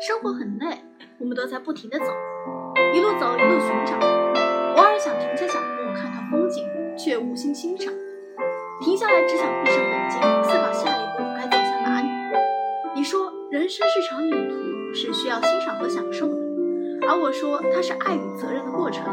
生活很累，我们都在不停地走、一路走、一路寻找。偶尔想停下脚步看看风景，却无心欣赏。停下来只想闭上眼睛，思考下一步该走向哪里。你说人生是场旅途，是需要欣赏和享受的；而我说它是爱与责任的过程。